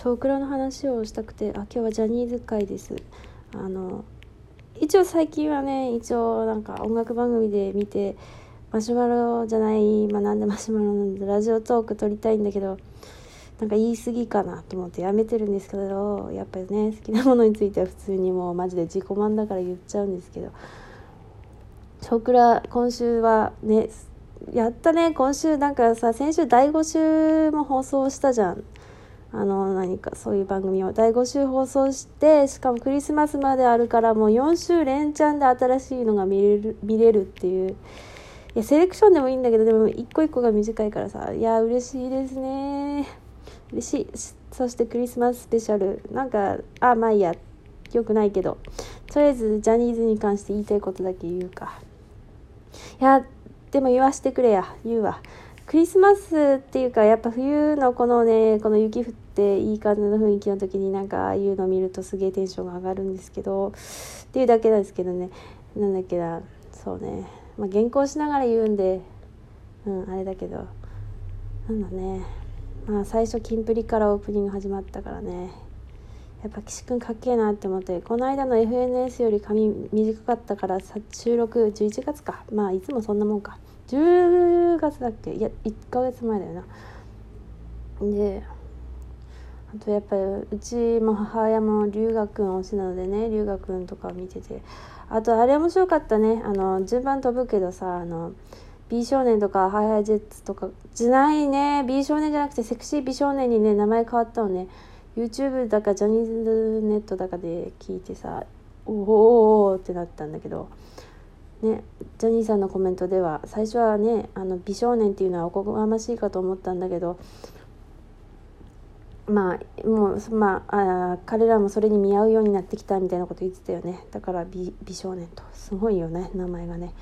少クラの話をしたくてあ今日はジャニーズ会です。あの一応最近はね一応なんか音楽番組で見てマシュマロじゃないまあなんでマシュマロなんでラジオトーク撮りたいんだけどなんか言い過ぎかなと思ってやめてるんですけどやっぱりね好きなものについては普通にもうマジで自己満だから言っちゃうんですけど少クラ今週はねやったね今週。なんかさ先週第5週も放送したじゃん。あの何かそういう番組を第5週放送してしかもクリスマスまであるからもう4週連チャンで新しいのが見れる見れるっていう。いやセレクションでもいいんだけどでも一個一個が短いからさいや嬉しいですね。嬉しい。そしてクリスマススペシャル。なんかあまあいいや。よくないけど。とりあえずジャニーズに関して言いたいことだけ言うか。いやでも言わしてくれや。言うわ。クリスマスっていうかやっぱ冬のこのねこの雪降っていい感じの雰囲気の時になんかああいうの見るとすげえテンションが上がるんですけどっていうだけなんですけどね。なんだっけな。そうね。まあ原稿しながら言うんでうんあれだけど。なんだね。まあ最初キンプリからオープニング始まったからね。やっぱ岸君かっけえなって思ってこの間の FNS より髪短かったから収録11月か。まあいつもそんなもんか。10月だっけ？いや1ヶ月前だよな。であとやっぱりうちも母親も龍河君推しなのでね龍河君とか見てて。あとあれ面白かったね。あの順番飛ぶけどさあの美少年とかハイハイジェッツとかじゃないね。美少年じゃなくてセクシー美少年にね名前変わったのね。YouTube だかジャニーズネットだかで聞いてさおおおってなったんだけど。ねジャニーさんのコメントでは最初はねあの美少年っていうのはおこがましいかと思ったんだけどまあもうまああ彼らもそれに見合うようになってきたみたいなこと言ってたよね。だから美美少年と。すごいよね名前がね。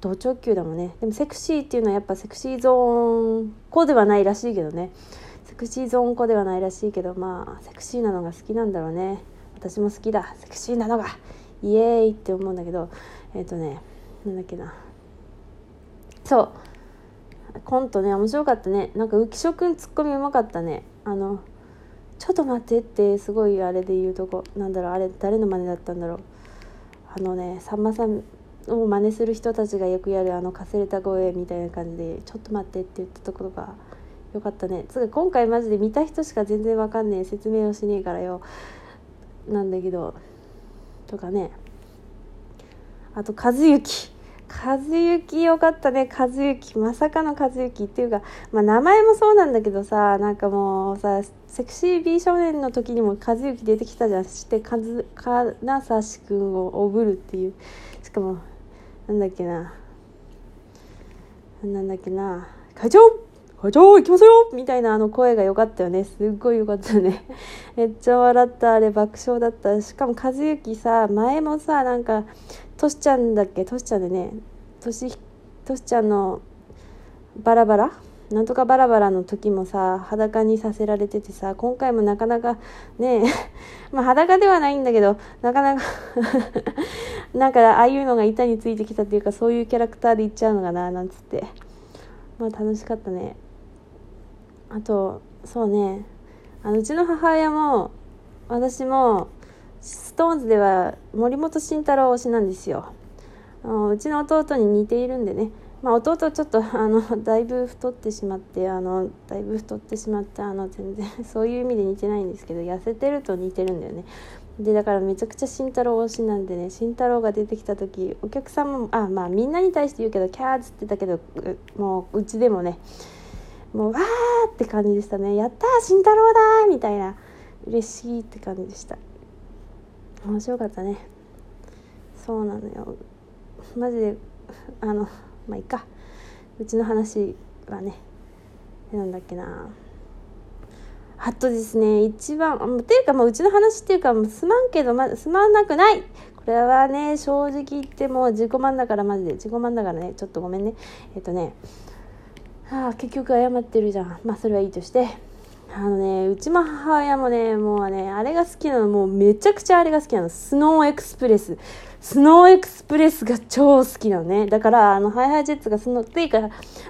同直球だもんね。でもセクシーっていうのはやっぱセクシーゾーン子ではないらしいけどね。セクシーゾーン子ではないらしいけどまあセクシーなのが好きなんだろうね。私も好きだ。セクシーなのが。イエーイって思うんだけどえっ、ー、とねなんだっけな。そう。コントね面白かったね。なんか浮所くんツッコミうまかったね。あのちょっと待ってってすごいあれで言うとこ。なんだろうあれ誰の真似だったんだろう。あのねさんまさんを真似する人たちがよくやるあのかすれた声みたいな感じで「ちょっと待って」って言ったところがよかったね。つうか今回マジで見た人しか全然わかんねえ説明をしねえからよ。なんだけどとかね。あと和幸。和幸よかったね。和幸まさかの和幸っていうか、まあ、名前もそうなんだけどさなんかもうさセクシー美少年の時にも和幸出てきたじゃん。して金指君をおぶるっていう。しかもなんだっけな。なんだっけな。会長会長行きますよみたいなあの声が良かったよね。すっごい良かったね。めっちゃ笑った。あれ爆笑だった。しかも和幸さ前もさなんかとしちゃんだっけ？としちゃんでね。としとしちゃんのバラバラ？なんとかバラバラの時もさ裸にさせられててさ今回もなかなかね まあ裸ではないんだけどなかなか なんかああいうのが板についてきたっていうかそういうキャラクターでいっちゃうのかななんつって。まあ楽しかったね。あとそうね。あのうちの母親も私もストーンズでは森本慎太郎推しなんですよ。うちの弟に似ているんでね。まあ、弟ちょっと あのだいぶ太ってしまってあのだいぶ太ってしまってあの全然 そういう意味で似てないんですけど痩せてると似てるんだよね。でだからめちゃくちゃ慎太郎推しなんでね慎太郎が出てきた時お客さんもあまあみんなに対して言うけどキャーっつってたけどもううちでもねもうわーって感じでしたね。やったー慎太郎だーみたいな。嬉しいって感じでした。面白かったね。そうなのよ。マジであのまあいいか。うちの話はねなんだっけな。あとですね。一番っていうかもううちの話っていうかすまんけど、ま、すまんなくない。これはね正直言ってもう自己満だからマジで。自己満だからね。ちょっとごめんね。えっとねああ結局謝ってるじゃん。まあそれはいいとして。あのねうちも母親もねもうねあれが好きなのもうめちゃくちゃあれが好きなの。 Snow Express Snow Express が超好きなのね。だからあの HiHi Jets がそのっていうか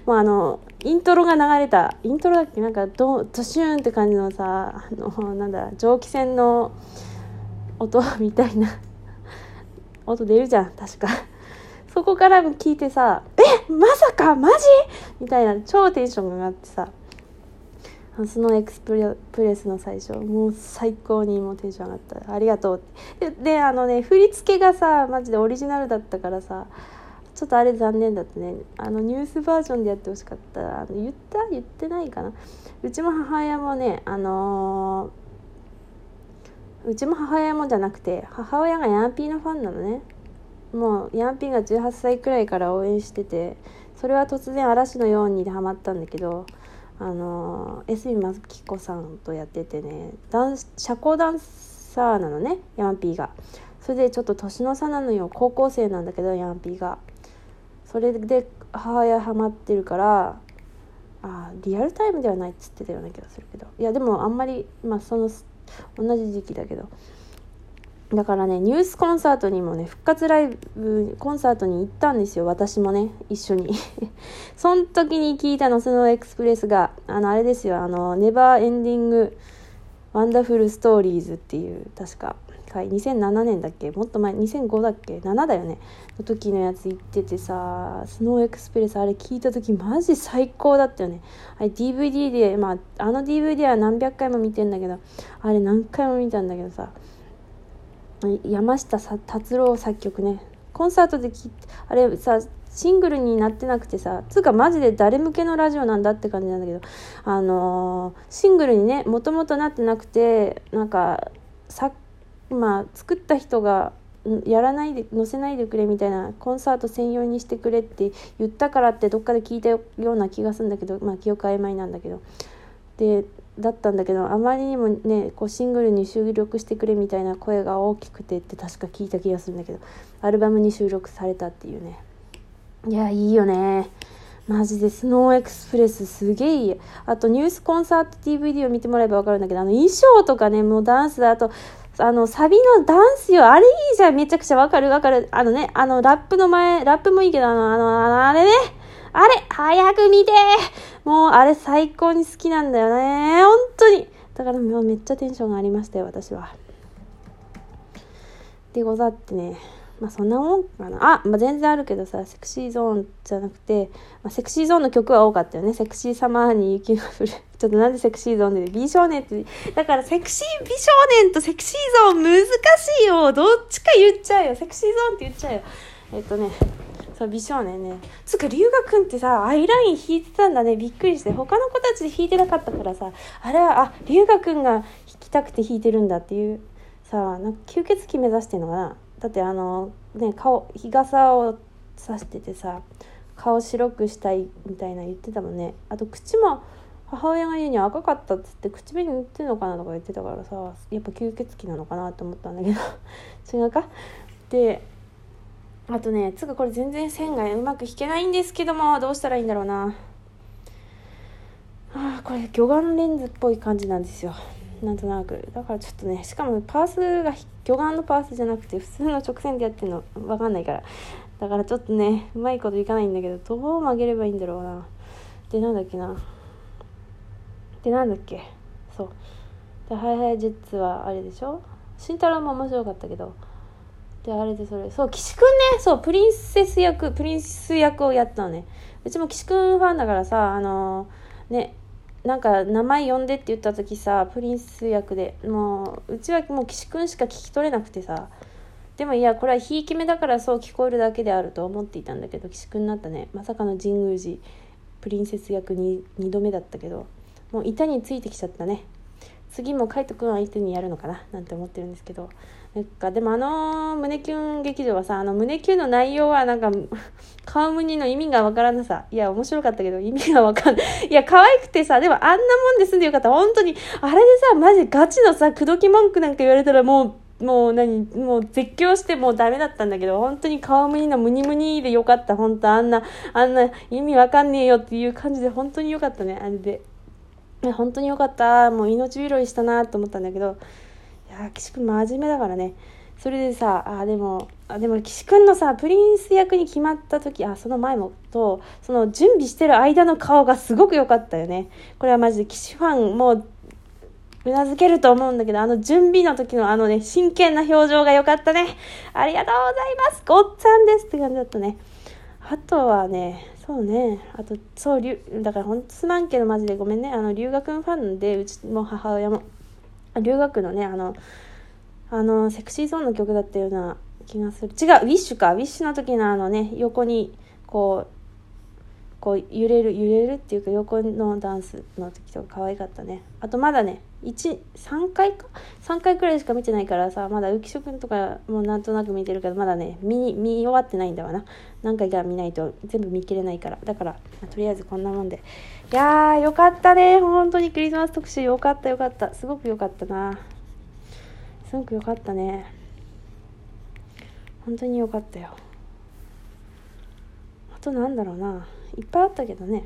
もうあのイントロが流れた。イントロだっけ？なんかドドシューンって感じのさあのなんだ蒸気船の音みたいな。音出るじゃん確か。そこから聞いてさ「えまさかマジ?」みたいな超テンションが上がってさそのエクスプレスの最初もう最高にもうテンション上がった。ありがとうって。でであのね振り付けがさマジでオリジナルだったからさちょっとあれ残念だったね。あのニュースバージョンでやってほしかった。あの言った？言ってないかな？うちも母親もねあのー、うちも母親もじゃなくて母親がヤンピーのファンなのね。もうヤンピーが18歳くらいから応援しててそれは突然嵐のようにでハマったんだけどあの江角真紀子さんとやっててねダン社交ダンサーなのねヤンピーが。それでちょっと年の差なのよ。高校生なんだけどヤンピーが。それで母親ハマってるからあリアルタイムではないっつってたような気がするけど。いやでもあんまりまあその同じ時期だけど。だからねニュースコンサートにもね復活ライブコンサートに行ったんですよ。私もね一緒に。その時に聞いたの Snow Express が。あのあれですよ。あの Never Ending Wonderful Story っていう確か2007年だっけ？もっと前2005だっけ？7だよね？の時のやつ行っててさ Snow Express あれ聞いた時マジ最高だったよね。あれ DVD でまああの DVD は何百回も見てんだけどあれ何回も見たんだけどさ山下達郎作曲ね。コンサートで聴いてあれさシングルになってなくてさつうかマジで誰向けのラジオなんだって感じなんだけどあのー、シングルにねもともとなってなくてなんかさまあ作った人がやらないで載せないでくれみたいなコンサート専用にしてくれって言ったからってどっかで聞いたような気がするんだけどまあ記憶曖昧なんだけど。でだったんだけどあまりにもねこうシングルに収録してくれみたいな声が大きくてって確か聞いた気がするんだけどアルバムに収録されたっていうね。いやいいよね。マジでスノーエクスプレスすげえいい。あとニュースコンサート DVD を見てもらえば分かるんだけどあの衣装とかねもうダンスだあとあのサビのダンスよあれいいじゃんめちゃくちゃ分かる分かる。あのねあのラップの前ラップもいいけどあのあのあれね。あれ早く見てもうあれ最高に好きなんだよね。本当に。だからもうめっちゃテンションがありましたよ私は。でござってね。まあそんなもんかな。あ、まあ、全然あるけどさセクシーゾーンじゃなくて、まあ、セクシーゾーンの曲は多かったよね。セクシーサマーに雪が降る。ちょっとなんでセクシーゾーンで美少年って。だからセクシー美少年とセクシーゾーン難しいよ。どっちか言っちゃうよ。セクシーゾーンって言っちゃうよ。えっとねそう美少年ね。つうか龍河君ってさアイライン引いてたんだね。びっくりして。他の子たちで引いてなかったからさ。あれはあ龍河君が引きたくて引いてるんだっていう。さなんか吸血鬼目指してんのかな。だってあのね顔日傘をさしててさ顔白くしたいみたいな言ってたもんね。あと口も母親が言うに赤かったっつって唇塗ってんのかなとか言ってたからさやっぱ吸血鬼なのかなと思ったんだけど。違うか。であとねつかこれ全然線がうまく引けないんですけどもどうしたらいいんだろうな。あこれ魚眼レンズっぽい感じなんですよ。なんとなく。だからちょっとねしかもパースが魚眼のパースじゃなくて普通の直線でやってるの分かんないから。だからちょっとねうまいこといかないんだけどどう曲げればいいんだろうな。でなんだっけな。でなんだっけ。そう。でハイハイジェッツはあれでしょ？慎太郎も面白かったけど。であれでそれ。そう岸くんね。そうプリンセス役プリンス役をやったのね。うちも岸くんファンだからさあのー、ねなんか名前呼んでって言った時さプリンス役でもううちはもう岸くんしか聞き取れなくてさ。でもいやこれはひいき目だからそう聞こえるだけであると思っていたんだけど岸くんになったね。まさかの神宮寺プリンセス役に2度目だったけど。もう板についてきちゃったね。次も海斗くん相手にやるのかな？なんて思ってるんですけど。なんかでもあの胸キュン劇場はさあの胸キュンの内容はなんか 顔ムニの意味がわからなさ。いや面白かったけど意味がわかんない。いや可愛くてさでもあんなもんで済んでよかった。本当にあれでさマジガチのさ口説き文句なんか言われたらもうもう何？もう絶叫してもうダメだったんだけど本当に顔ムニのムニムニでよかった。本当あんなあんな意味わかんねえよっていう感じで本当によかったねあれで。本当によかった。もう命拾いしたなと思ったんだけどいや岸君真面目だからね。それでさあでもあでも岸君のさプリンス役に決まった時あその前もとその準備してる間の顔がすごく良かったよね。これはマジで岸ファンもうなずけると思うんだけどあの準備の時のあのね真剣な表情が良かったね。ありがとうございます。ごっつぁんですって感じだったね。あとはねそうね。あとそうだからほんとすまんけどマジでごめんね。あの留学のファンでうちも母親も。留学のねあのあのセクシーゾーンの曲だったような気がする。違うウィッシュか。ウィッシュの時のあのね横にこうこう揺れる揺れるっていうか横のダンスの時とか可愛かったね。あとまだね13回か？3回くらいしか見てないからさまだ浮所君とかもなんとなく見てるけどまだね見見終わってないんだわな。何回か見ないと全部見切れないから。だからとりあえずこんなもんで。いやーよかったね。本当にクリスマス特集よかったよかった。すごくよかったな。すごくよかったね。本当によかったよ。あとなんだろうな。いっぱいあったけどね。いっ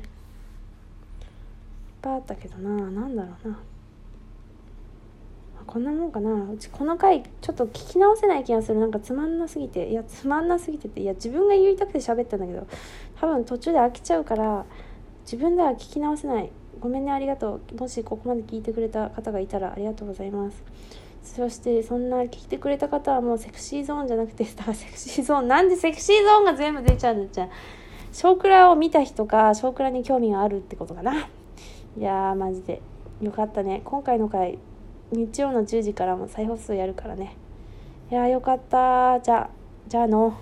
ぱいあったけどな。何だろうな。こんなもんかな？うちこの回ちょっと聞き直せない気がする。なんかつまんなすぎて。いやつまんなすぎてて。いや自分が言いたくて喋ったんだけど多分途中で飽きちゃうから自分では聞き直せない。ごめんねありがとう。もしここまで聞いてくれた方がいたらありがとうございます。そしてそんな聞いてくれた方はもうセクシーゾーンじゃなくてだからセクシーゾーン。なんでセクシーゾーンが全部出ちゃうんだっちゃ。少クラを見た人か少クラに興味があるってことかな。いやーマジで。よかったね。今回の回日曜の10時からも再放送やるからね。いやーよかったじゃじゃあの。